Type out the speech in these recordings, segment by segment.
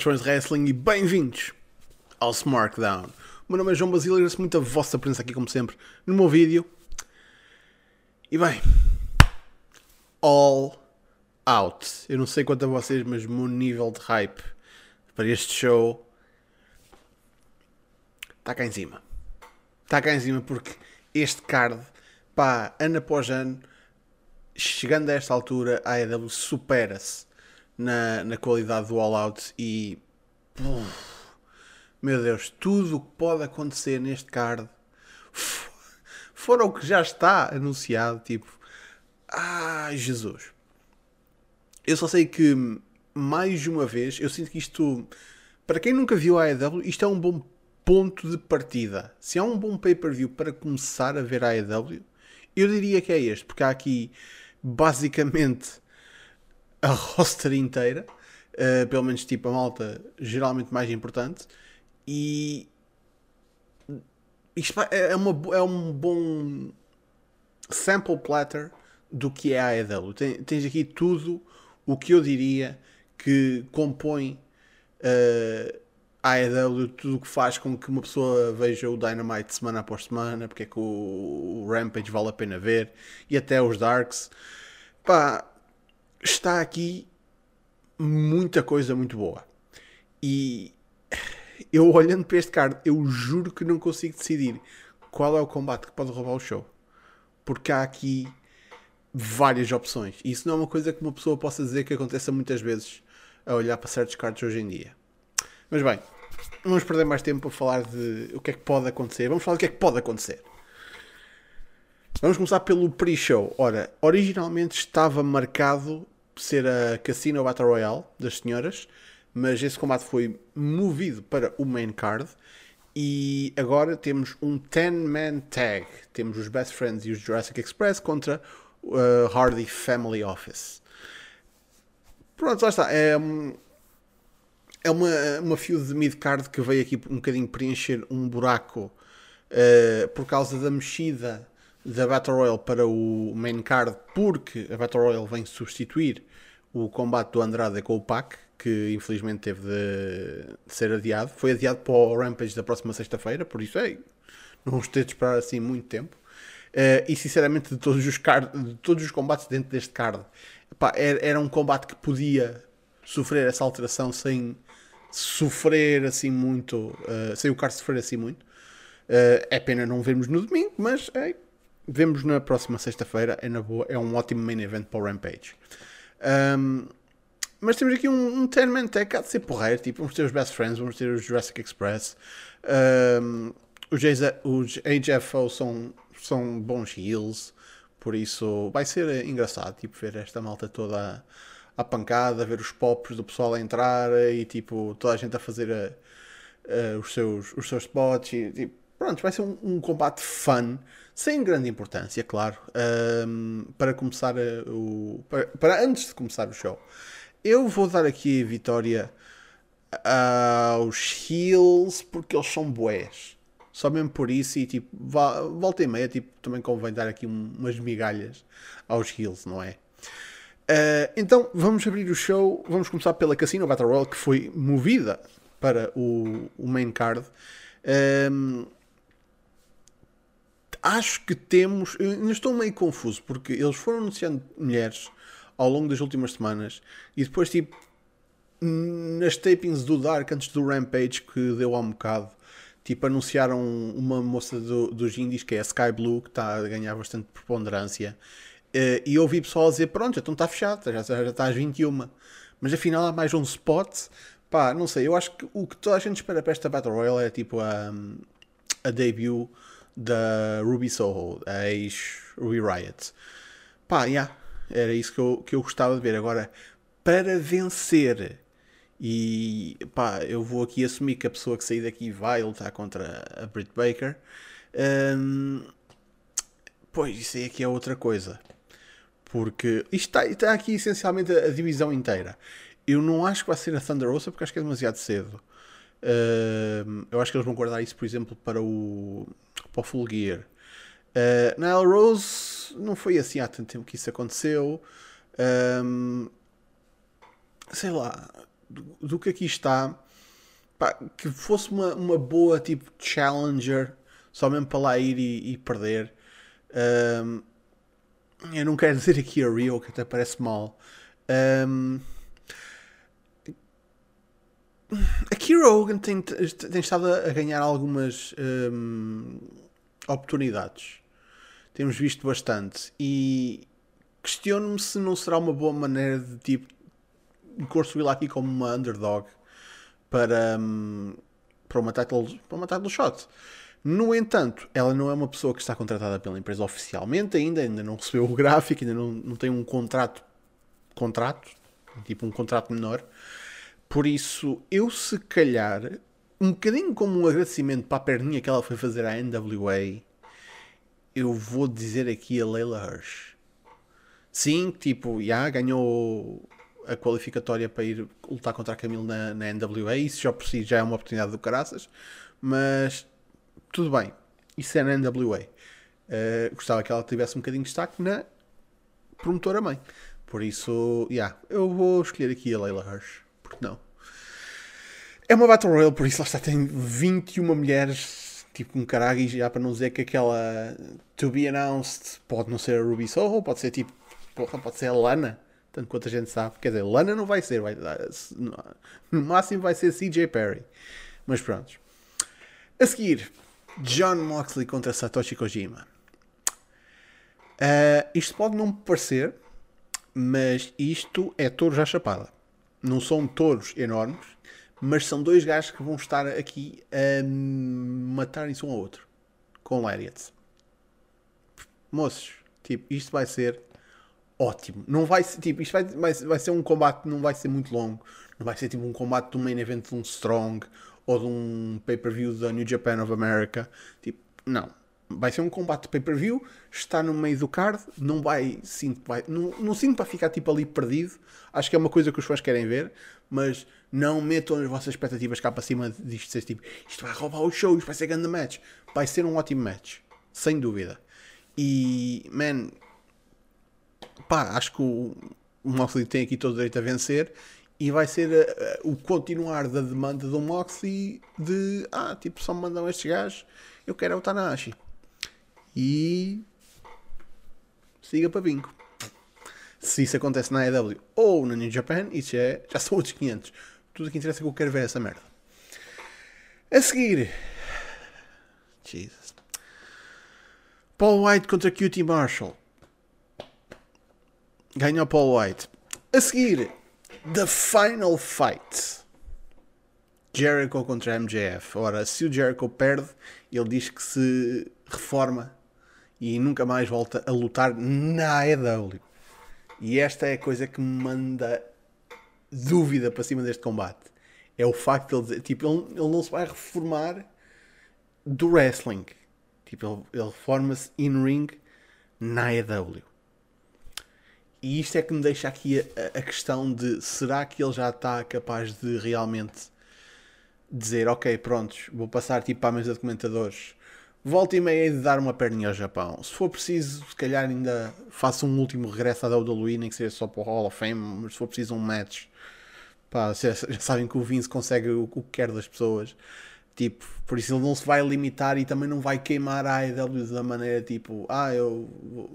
Fãs de wrestling e bem-vindos ao SmackDown. O meu nome é João Basílio e agradeço muito a vossa presença aqui, como sempre, no meu vídeo. E bem, all out. Eu não sei quanto a vocês, mas o meu nível de hype para este show está cá em cima. Está cá em cima porque este card, pá, ano após ano, chegando a esta altura, a AEW supera-se na, na qualidade do All Out e. Puf, meu Deus, tudo o que pode acontecer neste card, fora o que já está anunciado, tipo. Ai, Jesus. Eu só sei que, mais uma vez, eu sinto que isto. Para quem nunca viu a AEW, isto é um bom ponto de partida. Se há um bom pay-per-view para começar a ver a AEW, eu diria que é este, porque há aqui basicamente a roster inteira, uh, pelo menos tipo a malta geralmente mais importante, e isto é, uma, é um bom sample platter do que é a AEW. tens aqui tudo o que eu diria que compõe uh, a AEW, tudo o que faz com que uma pessoa veja o Dynamite semana após semana, porque é que o, o Rampage vale a pena ver, e até os Darks. Pá, está aqui muita coisa muito boa. E eu olhando para este card, eu juro que não consigo decidir qual é o combate que pode roubar o show. Porque há aqui várias opções. E isso não é uma coisa que uma pessoa possa dizer que aconteça muitas vezes a olhar para certos cards hoje em dia. Mas bem, vamos perder mais tempo para falar de o que é que pode acontecer. Vamos falar do que é que pode acontecer. Vamos começar pelo pre-show. Ora, originalmente estava marcado ser a Casino Battle Royale das senhoras, mas esse combate foi movido para o main card e agora temos um 10-man tag. Temos os Best Friends e os Jurassic Express contra uh, Hardy Family Office. Pronto, lá está. É, é uma, uma feud de mid-card que veio aqui um bocadinho preencher um buraco uh, por causa da mexida da Battle Royale para o main card, porque a Battle Royale vem substituir o combate do Andrade com o Pac, que infelizmente teve de, ser adiado. Foi adiado para o Rampage da próxima sexta-feira, por isso é, não vamos ter de esperar assim muito tempo. Uh, e sinceramente, de todos, os card, de todos os combates dentro deste card, epá, era, era um combate que podia sofrer essa alteração sem sofrer assim muito, uh, sem o card sofrer assim muito. Uh, é pena não vermos no domingo, mas é, vemos na próxima sexta-feira, é na boa, é um ótimo main event para o Rampage. Um, mas temos aqui um, um 10-man tag há de ser porreiro, tipo, vamos ter os Best Friends, vamos ter os Jurassic Express, um, os, os HFO são, são bons heels, por isso vai ser engraçado, tipo, ver esta malta toda à, pancada, ver os pops do pessoal a entrar e, tipo, toda a gente a fazer a, a, os, seus, os seus spots e, tipo, pronto, vai ser um, um combate fun sem grande importância, claro, um, para começar o. Para, para, antes de começar o show. Eu vou dar aqui a vitória aos Heels porque eles são boés. Só mesmo por isso e tipo, volta e meia, tipo, também convém dar aqui um, umas migalhas aos Heels, não é? Uh, então vamos abrir o show. Vamos começar pela Casino Battle Royale que foi movida para o, o main card. Um, acho que temos. Ainda estou meio confuso porque eles foram anunciando mulheres ao longo das últimas semanas e depois, tipo, nas tapings do Dark antes do Rampage que deu há um bocado, tipo, anunciaram uma moça do, dos indies que é a Sky Blue que está a ganhar bastante preponderância. Uh, e ouvi pessoal dizer: Pronto, então está fechado, já, já está às 21. Mas afinal há mais um spot. Pá, não sei, eu acho que o que toda a gente espera para esta Battle Royale é tipo a, a debut da Ruby Soho, a ex-Ruby Riot. Pá, yeah, era isso que eu, que eu gostava de ver. Agora, para vencer, e pá, eu vou aqui assumir que a pessoa que sair daqui vai lutar contra a Britt Baker. Um, pois, isso aí aqui é outra coisa. Porque isto está, está aqui essencialmente a, a, divisão inteira. Eu não acho que vai ser a Thunder Rosa porque acho que é demasiado cedo. Uh, eu acho que eles vão guardar isso, por exemplo, para o, para o Full Gear. Uh, na El Rose não foi assim há tanto tempo que isso aconteceu. Um, sei lá, do, do que aqui está, pá, que fosse uma, uma boa tipo challenger, só mesmo para lá ir e, e perder. Um, eu não quero dizer aqui a Rio, que até parece mal. Um, a Kira Hogan tem, tem estado a ganhar algumas um, oportunidades. Temos visto bastante. E questiono-me se não será uma boa maneira de tipo construí-la aqui como uma underdog para, um, para, uma title, para uma title shot. No entanto, ela não é uma pessoa que está contratada pela empresa oficialmente ainda, ainda não recebeu o gráfico, ainda não, não tem um contrato, contrato, tipo um contrato menor. Por isso, eu se calhar, um bocadinho como um agradecimento para a perninha que ela foi fazer à NWA, eu vou dizer aqui a Leila Hirsch. Sim, tipo, já yeah, ganhou a qualificatória para ir lutar contra a Camille na, na NWA, isso já por si já é uma oportunidade do caraças, mas tudo bem, isso é na NWA. Uh, eh, gostava que ela tivesse um bocadinho de destaque na promotora mãe. Por isso, yeah, eu vou escolher aqui a Leila Hirsch, porque não? É uma Battle Royale, por isso lá está, tem 21 mulheres, tipo um caralho, e já para não dizer que aquela to be announced pode não ser a Ruby Soho, pode ser tipo, pode ser a Lana tanto quanto a gente sabe. Quer dizer, Lana não vai ser, vai, no máximo vai ser CJ Perry. Mas pronto. A seguir, John Moxley contra Satoshi Kojima. Uh, isto pode não parecer, mas isto é touros à chapada. Não são touros enormes, mas são dois gajos que vão estar aqui a matarem-se um ao outro com lariats. Moços, tipo, isto vai ser ótimo. Não vai ser, tipo, isto vai, vai, vai ser um combate, não vai ser muito longo. Não vai ser tipo um combate de um main event de um Strong ou de um pay-per-view da New Japan of America. Tipo, não. Vai ser um combate de pay-per-view, está no meio do card, não vai, sinto, vai não, não sinto para ficar tipo ali perdido. Acho que é uma coisa que os fãs querem ver, mas não metam as vossas expectativas cá para cima disto ser tipo, isto vai roubar o show, isto vai ser grande match. Vai ser um ótimo match, sem dúvida. E, man, pá, acho que o, Moxley tem aqui todo o direito a vencer e vai ser uh, o continuar da demanda do Moxley de ah, tipo, só me mandam estes gajos, eu quero é o Tanahashi. E siga para bingo. Se isso acontece na AEW ou na New Japan, isso é, já são outros 500. Tudo que interessa é que eu quero ver essa merda. A seguir, Jesus. Paul White contra QT Marshall. Ganhou Paul White. A seguir, The Final Fight. Jericho contra MJF. Ora, se o Jericho perde, ele diz que se reforma e nunca mais volta a lutar na AEW. E esta é a coisa que me manda dúvida para cima deste combate. É o facto de ele dizer, tipo, ele, ele não se vai reformar do wrestling. Tipo, ele, ele reforma-se in-ring na AEW. E isto é que me deixa aqui a, a, questão de será que ele já está capaz de realmente dizer, ok, prontos, vou passar tipo para a mesa de comentadores, volta e meia de dar uma perninha ao Japão. Se for preciso, se calhar ainda faço um último regresso à WWE, nem que seja só para o Hall of Fame, mas se for preciso um match, pá, já, já sabem que o Vince consegue o, o que quer das pessoas. Tipo, por isso ele não se vai limitar e também não vai queimar a AEW da maneira tipo, ah, eu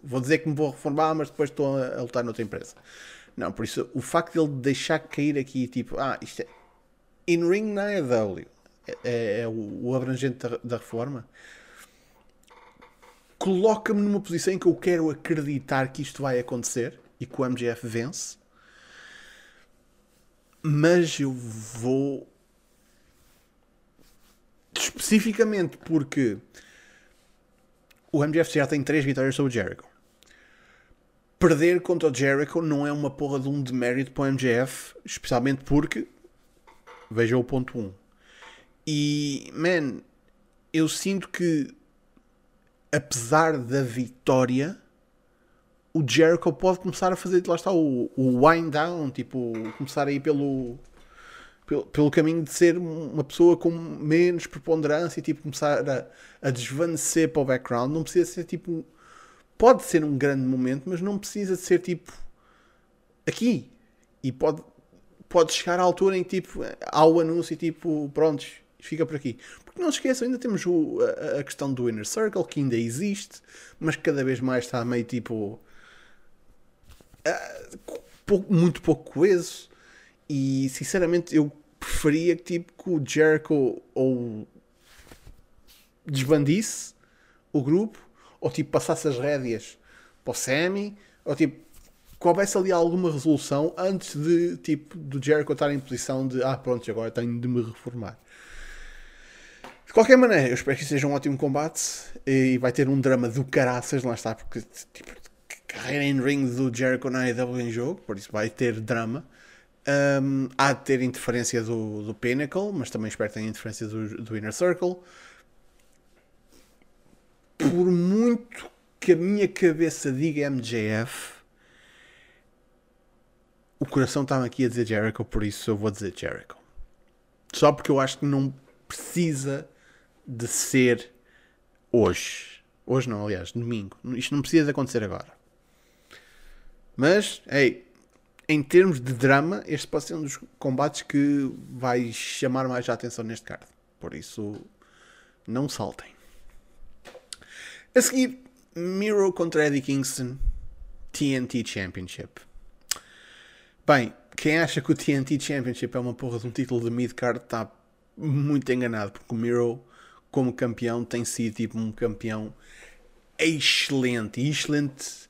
vou dizer que me vou reformar, mas depois estou a, lutar noutra empresa. Não, por isso o facto de ele deixar cair aqui, tipo, ah, isto é in-ring na AEW, é, é, é o, o, abrangente da, da reforma, coloca-me numa posição em que eu quero acreditar que isto vai acontecer e que o MGF vence, mas eu vou especificamente porque o MJF já tem 3 vitórias sobre o Jericho. Perder contra o Jericho não é uma porra de um demérito para o MJF, especialmente porque veja o ponto 1. E, man, eu sinto que apesar da vitória, o Jericho pode começar a fazer, lá está, o, o wind down, tipo, começar a ir pelo pelo, pelo caminho de ser uma pessoa com menos preponderância e tipo, começar a, a desvanecer para o background. Não precisa ser tipo. Pode ser um grande momento, mas não precisa ser tipo. Aqui. E pode, pode chegar à altura em tipo, há o anúncio e tipo, prontos, fica por aqui. Porque não se esqueçam, ainda temos o, a, a, questão do Inner Circle, que ainda existe, mas cada vez mais está meio tipo. Uh, pouco, muito pouco coeso. E sinceramente eu preferia que, tipo, que o Jericho ou desbandisse o grupo, ou tipo passasse as rédeas para o Sammy, ou tipo que houvesse ali alguma resolução antes de tipo do Jericho estar em posição de ah pronto, agora tenho de me reformar. De qualquer maneira, eu espero que seja um ótimo combate e vai ter um drama do caraças, lá está, porque tipo, carreira em ring do Jericho na AEW em jogo, por isso vai ter drama. Um, há de ter interferência do, do Pinnacle, mas também espero que tenha interferência do, do Inner Circle. Por muito que a minha cabeça diga MJF, o coração está aqui a dizer Jericho, por isso eu vou dizer Jericho. Só porque eu acho que não precisa de ser hoje. Hoje não, aliás, domingo. Isto não precisa de acontecer agora. Mas, ei, em termos de drama, este pode ser um dos combates que vai chamar mais a atenção neste card. Por isso, não saltem. A seguir, Miro contra Eddie Kingston, TNT Championship. Bem, quem acha que o TNT Championship é uma porra de um título de mid-card está muito enganado, porque o Miro, como campeão, tem sido tipo um campeão excelente. Excelente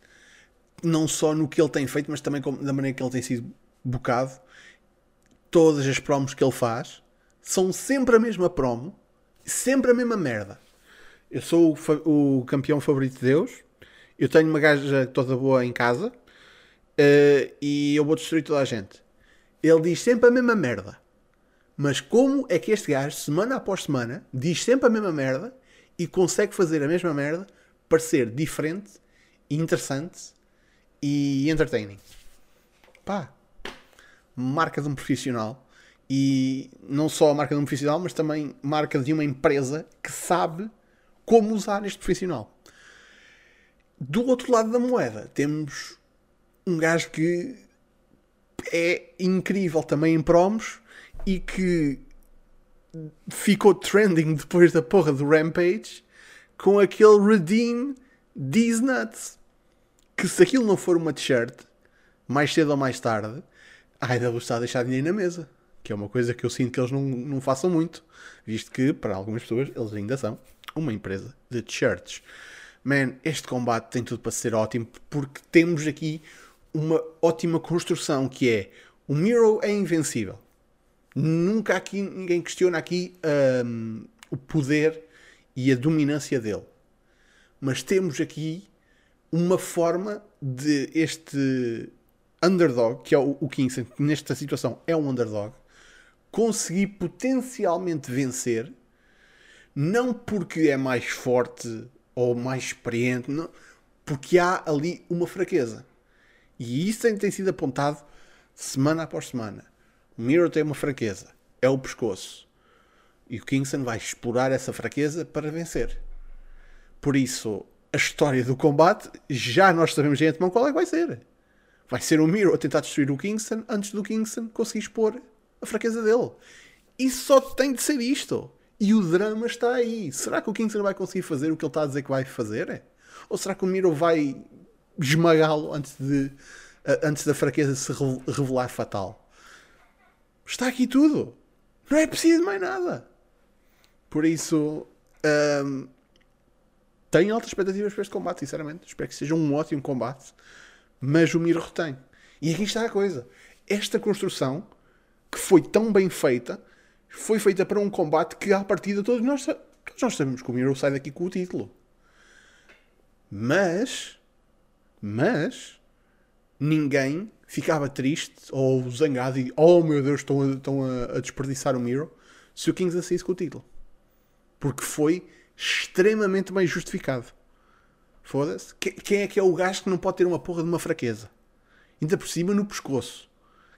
não só no que ele tem feito, mas também da maneira que ele tem sido bocado. Todas as promos que ele faz são sempre a mesma promo, sempre a mesma merda. Eu sou o, o campeão favorito de Deus, eu tenho uma gaja toda boa em casa uh, e eu vou destruir toda a gente. Ele diz sempre a mesma merda. Mas como é que este gajo, semana após semana, diz sempre a mesma merda e consegue fazer a mesma merda parecer diferente, interessante e entertaining. Pá, marca de um profissional. E não só a marca de um profissional, mas também marca de uma empresa que sabe como usar este profissional. Do outro lado da moeda, temos um gajo que é incrível também em promos e que ficou trending depois da porra do Rampage com aquele Redeem These Nuts que se aquilo não for uma t-shirt, mais cedo ou mais tarde, a AEW está a deixar dinheiro na mesa. Que é uma coisa que eu sinto que eles não, não façam muito, visto que, para algumas pessoas, eles ainda são uma empresa de t-shirts. Man, este combate tem tudo para ser ótimo, porque temos aqui uma ótima construção, que é o Miro é invencível. Nunca aqui ninguém questiona aqui um, o poder e a dominância dele. Mas temos aqui uma forma de este underdog, que é o, Kingston, que nesta situação é um underdog, conseguir potencialmente vencer, não porque é mais forte ou mais experiente, não, porque há ali uma fraqueza. E isso tem sido apontado semana após semana. Miro tem uma fraqueza, é o pescoço. E o Kingston vai explorar essa fraqueza para vencer. Por isso, a história do combate, já nós sabemos de antemão qual é que vai ser. Vai ser o Miro a tentar destruir o Kingston antes do Kingston conseguir expor a fraqueza dele. E só tem de ser isto. E o drama está aí. Será que o Kingston vai conseguir fazer o que ele está a dizer que vai fazer? Ou será que o Miro vai esmagá-lo antes, de, antes da fraqueza se revelar fatal? Está aqui tudo. Não é preciso mais nada. Por isso, hum, tenho altas expectativas para este combate, sinceramente. Espero que seja um ótimo combate. Mas o Miro retém. E aqui está a coisa. Esta construção, que foi tão bem feita, foi feita para um combate que, à partida, todos nós, todos nós sabemos que o Miro sai daqui com o título. Mas, mas, ninguém ficava triste ou zangado e, oh meu Deus, estão a, estão a, a desperdiçar o Miro se o Kings saísse com o título. Porque foi extremamente bem justificado. Foda-se. Quem é que é o gajo que não pode ter uma porra de uma fraqueza? Ainda por cima no pescoço.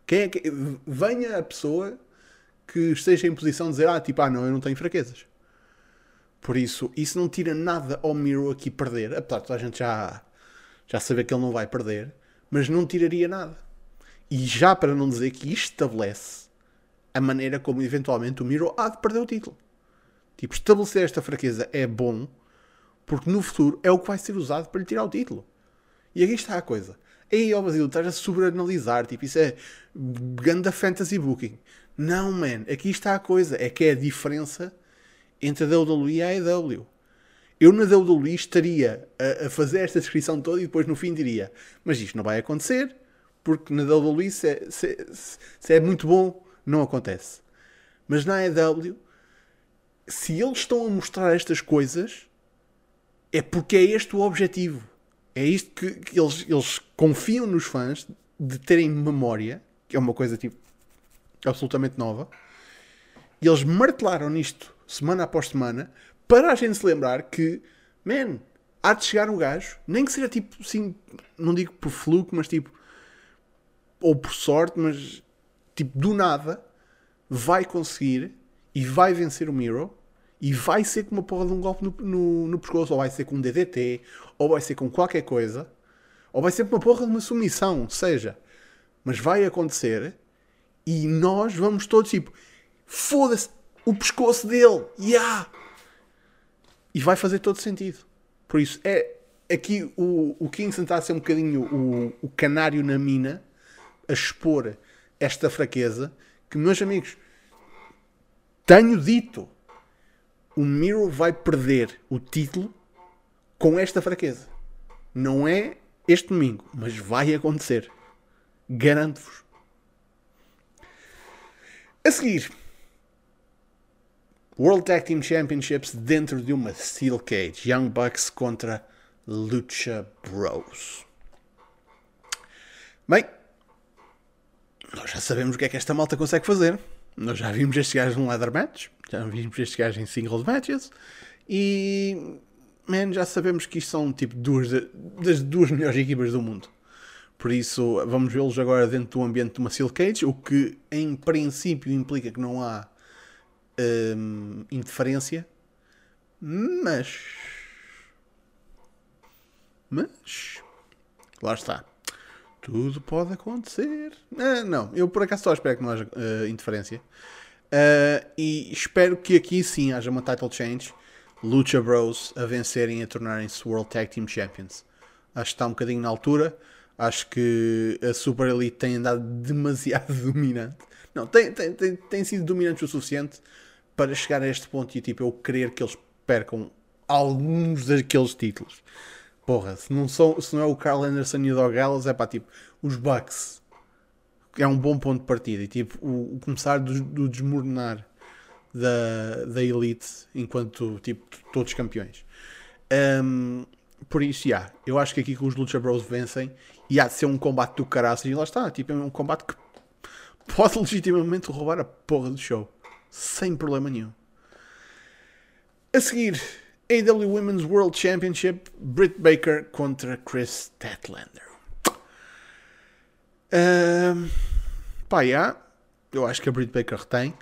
Quem é que... Venha a pessoa que esteja em posição de dizer, ah, tipo, ah, não, eu não tenho fraquezas. Por isso, isso não tira nada ao Miro aqui perder. Apesar de a gente já, já saber que ele não vai perder, mas não tiraria nada. E já para não dizer que isto estabelece a maneira como eventualmente o Miro há de perder o título. Tipo, estabelecer esta fraqueza é bom porque no futuro é o que vai ser usado para lhe tirar o título. E aqui está a coisa. Ei, ó Basílio, estás a sobreanalisar. Tipo, isso é ganda fantasy booking. Não, man. Aqui está a coisa. É que é a diferença entre a WWE e a AEW. Eu na WWE estaria a, a, fazer esta descrição toda e depois no fim diria mas isto não vai acontecer porque na WWE se é, se, se é muito bom, não acontece. Mas na AEW, se eles estão a mostrar estas coisas, é porque é este o objetivo. É isto que, que eles, eles confiam nos fãs de terem memória, que é uma coisa tipo absolutamente nova, e eles martelaram nisto semana após semana para a gente se lembrar que, man, há de chegar um gajo, nem que seja tipo, assim, não digo por fluke, mas tipo, ou por sorte, mas tipo, do nada, vai conseguir e vai vencer o Miro e vai ser com uma porra de um golpe no, no, no, pescoço, ou vai ser com um DDT, ou vai ser com qualquer coisa, ou vai ser com uma porra de uma submissão, seja. Mas vai acontecer e nós vamos todos tipo, foda-se, o pescoço dele, yeah! E vai fazer todo sentido. Por isso, é aqui o, o Kingston está a ser um bocadinho o, o canário na mina a expor esta fraqueza que, meus amigos, tenho dito, o Miro vai perder o título com esta fraqueza. Não é este domingo, mas vai acontecer. Garanto-vos. A seguir, World Tag Team Championships dentro de uma Steel Cage. Young Bucks contra Lucha Bros. Bem, nós já sabemos o que é que esta malta consegue fazer. Nós já vimos estes gajos num ladder match, já vimos estes gajos em singles matches e man, já sabemos que isto são tipo duas das duas melhores equipas do mundo. Por isso, vamos vê-los agora dentro do ambiente de uma Steel Cage, o que em princípio implica que não há hum, interferência, mas. Mas. Lá está. Tudo pode acontecer. Ah, não, eu por acaso só espero que não haja uh, interferência. Uh, e espero que aqui sim haja uma title change. Lucha Bros a vencerem e a tornarem-se World Tag Team Champions. Acho que está um bocadinho na altura. Acho que a Super Elite tem andado demasiado dominante. Não, tem, tem, tem, tem sido dominante o suficiente para chegar a este ponto e tipo eu querer que eles percam alguns daqueles títulos. Porra, se não, são, se não é o Carl Anderson e o Dog Gallows, é pá, tipo, os Bucks. É um bom ponto de partida. E tipo, o, o começar do, do, desmoronar da, da Elite enquanto, tipo, todos campeões. Um, por isso, yeah, eu acho que aqui com os Lucha Bros vencem e há de ser um combate do caraças. E lá está, tipo, é um combate que pode legitimamente roubar a porra do show. Sem problema nenhum. A seguir, AW Women's World Championship, Britt Baker contra Chris Statlander. Uh, pá, yeah, eu acho que a Britt Baker retém,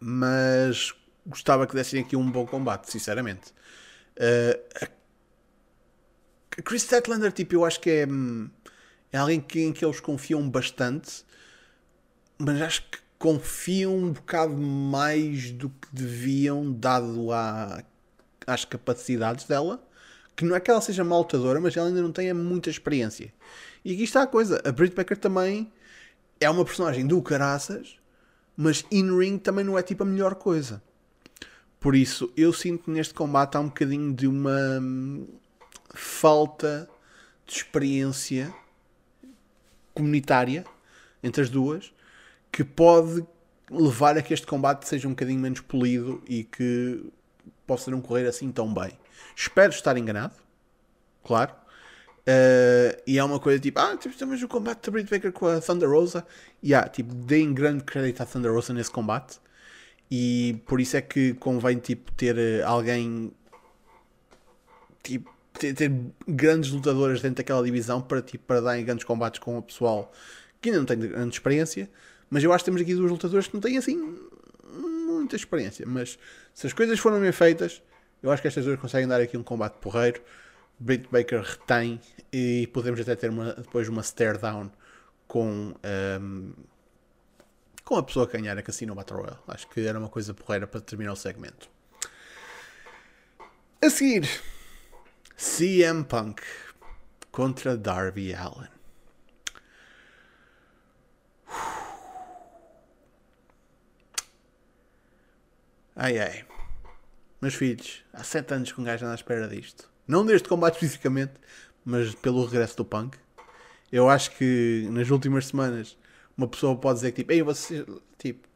mas gostava que dessem aqui um bom combate, sinceramente. Uh, a Chris Statlander, tipo, eu acho que é, é alguém que, em que eles confiam bastante, mas acho que confiam um bocado mais do que deviam, dado a às capacidades dela, que não é que ela seja mal lutadora, mas ela ainda não tem muita experiência. E aqui está a coisa: a Britt Baker também é uma personagem do caraças, mas in-ring também não é tipo a melhor coisa. Por isso, eu sinto que neste combate há um bocadinho de uma hum, falta de experiência comunitária entre as duas que pode levar a que este combate seja um bocadinho menos polido e que possa não correr assim tão bem. Espero estar enganado, claro. Uh, e é uma coisa tipo, ah, tipo, temos o combate da Britt Baker com a Thunder Rosa. E yeah, tipo, deem grande crédito à Thunder Rosa nesse combate. E por isso é que convém tipo, ter eh, alguém tipo, ter, ter, grandes lutadoras dentro daquela divisão para, tipo, para darem grandes combates com o pessoal que ainda não tem grande experiência. Mas eu acho que temos aqui duas lutadoras que não têm assim muita experiência, mas se as coisas foram bem feitas, eu acho que estas duas conseguem dar aqui um combate porreiro. Britt Baker retém e podemos até ter uma, depois uma stare down com, um, com a pessoa que ganhar a Casino Battle Royale. Acho que era uma coisa porreira para terminar o segmento. A seguir, CM Punk contra Darby Allen. Ai ai. Meus filhos, há 7 anos que um gajo anda à espera disto. Não deste combate fisicamente, mas pelo regresso do Punk. Eu acho que nas últimas semanas uma pessoa pode dizer que tipo, ei, você, tipo,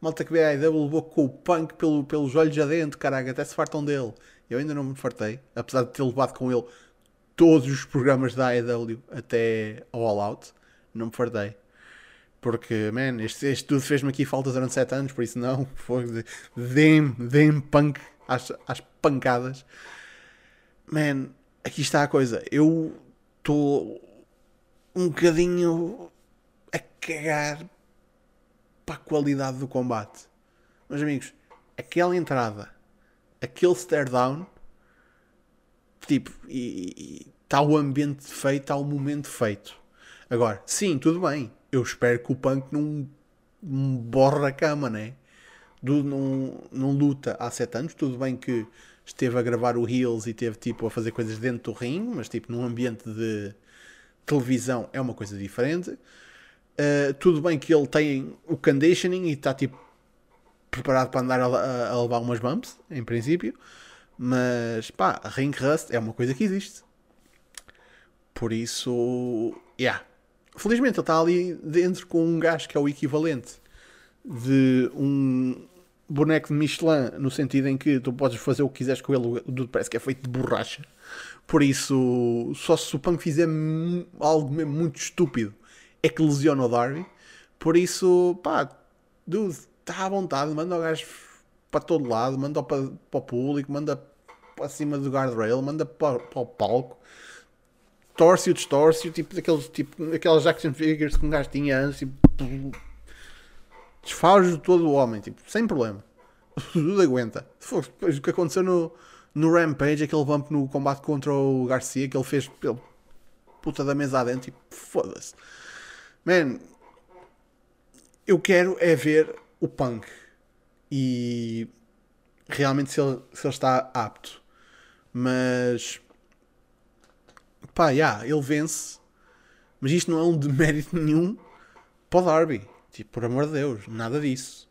malta que vê a AEW levou com o Punk pelo, pelos olhos adentro, caraca, até se fartam dele. Eu ainda não me fartei, apesar de ter levado com ele todos os programas da AEW até ao All Out, não me fartei. Porque, man, este, este tudo fez-me aqui falta durante 7 anos, por isso não, foi dê-me, dê punk às, às pancadas. Man, aqui está a coisa. Eu estou um bocadinho a cagar para a qualidade do combate. Meus amigos, aquela entrada, aquele stare down, tipo, e está o ambiente feito, está o momento feito. Agora, sim, tudo bem eu espero que o Punk não, não borra a cama, né? Do, não, não luta há 7 anos. Tudo bem que esteve a gravar o Heels e teve tipo a fazer coisas dentro do ring, mas tipo num ambiente de televisão é uma coisa diferente. Uh, tudo bem que ele tem o conditioning e está tipo preparado para andar a, a, levar umas bumps, em princípio, mas pá, ring rust é uma coisa que existe. Por isso, yeah, Felizmente ele está ali dentro com um gajo que é o equivalente de um boneco de Michelin, no sentido em que tu podes fazer o que quiseres com ele, o parece que é feito de borracha. Por isso, só se o Punk fizer algo mesmo muito estúpido, é que lesiona o Darby. Por isso, pá, dude, está à vontade, manda o gajo para todo lado, manda para, para o público, manda para cima do guardrail, manda para, para o palco torce-o, distorce-o, tipo daqueles, tipo, daquelas action figures que um gajo tinha antes, tipo, desfaz todo o homem, tipo, sem problema. Tudo aguenta. Depois o que aconteceu no, no Rampage, aquele bump no combate contra o Garcia, que ele fez pelo puta da mesa adentro, tipo, foda-se. Man, eu quero é ver o Punk e realmente se ele, se ele está apto. Mas pá, yeah, ele vence, mas isto não é um demérito nenhum para o Darby. Tipo, por amor de Deus, nada disso.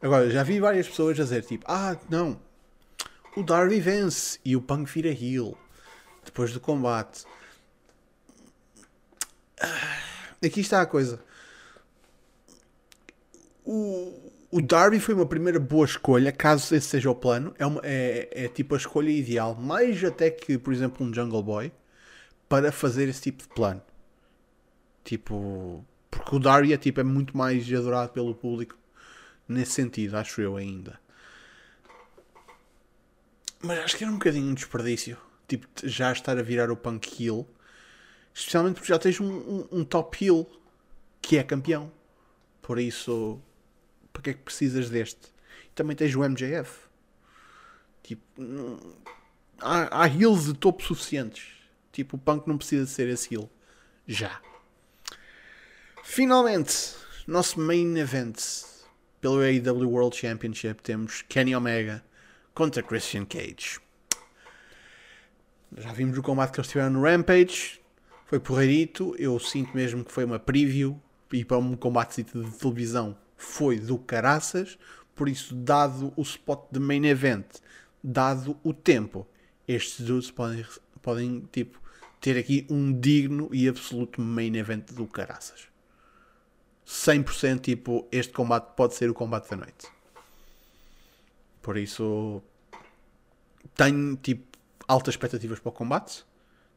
Agora, já vi várias pessoas a dizer, tipo, ah, não, o Darby vence e o Punk vira heel depois do combate. Ah, aqui está a coisa. O, o Darby foi uma primeira boa escolha, caso esse seja o plano. É, uma, é, é tipo a escolha ideal, mais até que, por exemplo, um Jungle Boy para fazer esse tipo de plano. Tipo, porque o Daria é, tipo, é muito mais adorado pelo público nesse sentido, acho eu ainda. Mas acho que era um bocadinho um desperdício. Tipo, já estar a virar o Punk Hill. Especialmente porque já tens um, um, um top Hill que é campeão. Por isso, para que é que precisas deste? E também tens o MJF. Tipo, há, há heels de topo suficientes. Tipo, o Punk não precisa ser esse heel. Já. Finalmente, nosso main event pelo AEW World Championship temos Kenny Omega contra Christian Cage. Já vimos o combate que eles tiveram no Rampage. Foi porreirito. Eu sinto mesmo que foi uma preview. E para um combate de televisão foi do caraças. Por isso, dado o spot de main event, dado o tempo, estes dudes podem, podem tipo, ter aqui um digno e absoluto main event do caraças. 100% tipo, este combate pode ser o combate da noite. Por isso, tenho tipo altas expectativas para o combate,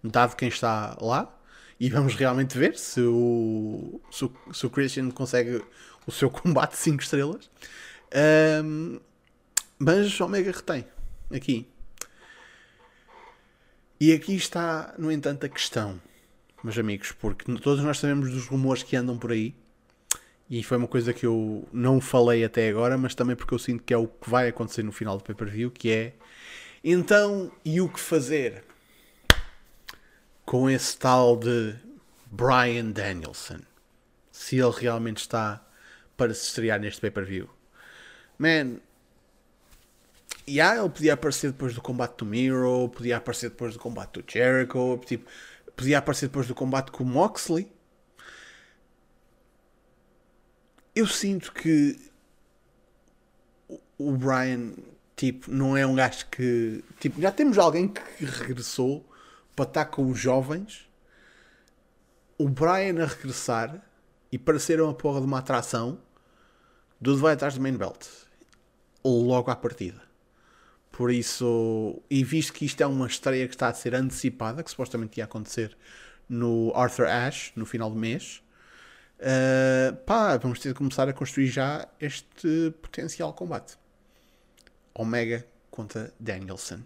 dado quem está lá. E vamos realmente ver se o, se o, se o Christian consegue o seu combate 5 estrelas. Um, mas Omega retém aqui. E aqui está, no entanto, a questão, meus amigos, porque todos nós sabemos dos rumores que andam por aí, e foi uma coisa que eu não falei até agora, mas também porque eu sinto que é o que vai acontecer no final do pay-per-view, que é então, e o que fazer com esse tal de Brian Danielson? se ele realmente está para se estrear neste pay-per-view. Man, yeah, ele podia aparecer depois do combate do Miro, podia aparecer depois do combate do Jericho, tipo, podia aparecer depois do combate com o Moxley. Eu sinto que o Brian, tipo, não é um gajo que. Tipo, já temos alguém que regressou para estar com os jovens. O Brian a regressar e parecer uma porra de uma atração, tudo vai atrás do main belt. Logo à partida. Por isso, e visto que isto é uma estreia que está a ser antecipada, que supostamente ia acontecer no Arthur Ashe no final do mês, uh, pá, vamos ter de começar a construir já este potencial combate. Omega contra Danielson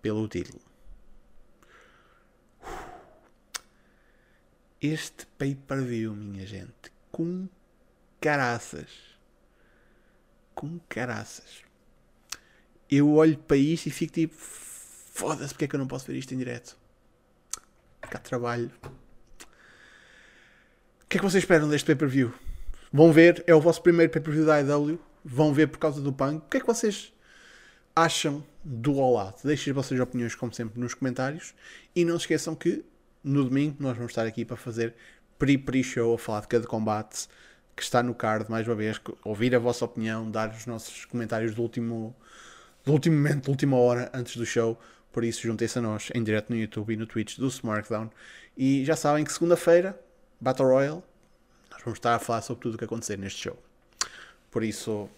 pelo título. Este pay-per-view, minha gente, com caraças. Com caraças. Eu olho para isto e fico tipo, foda-se, porque é que eu não posso ver isto em direto? Cá trabalho. O que é que vocês esperam deste pay-per-view? Vão ver, é o vosso primeiro pay-per-view da IW vão ver por causa do punk. O que é que vocês acham do All Out? Deixem as vossas opiniões, como sempre, nos comentários. E não se esqueçam que no domingo nós vamos estar aqui para fazer pre-pre-show a falar de cada combate que está no card, mais uma vez, ouvir a vossa opinião, dar os nossos comentários do último, do último momento, da última hora antes do show. Por isso, juntem-se a nós em direto no YouTube e no Twitch do SmackDown. E já sabem que segunda-feira, Battle Royale, nós vamos estar a falar sobre tudo o que acontecer neste show. Por isso,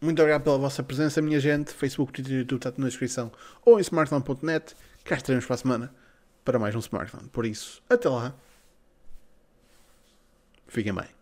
muito obrigado pela vossa presença, minha gente. Facebook, Twitter e YouTube está na descrição ou em smartphone.net. Cá estaremos para a semana para mais um smartphone. Por isso, até lá. Fiquem bem.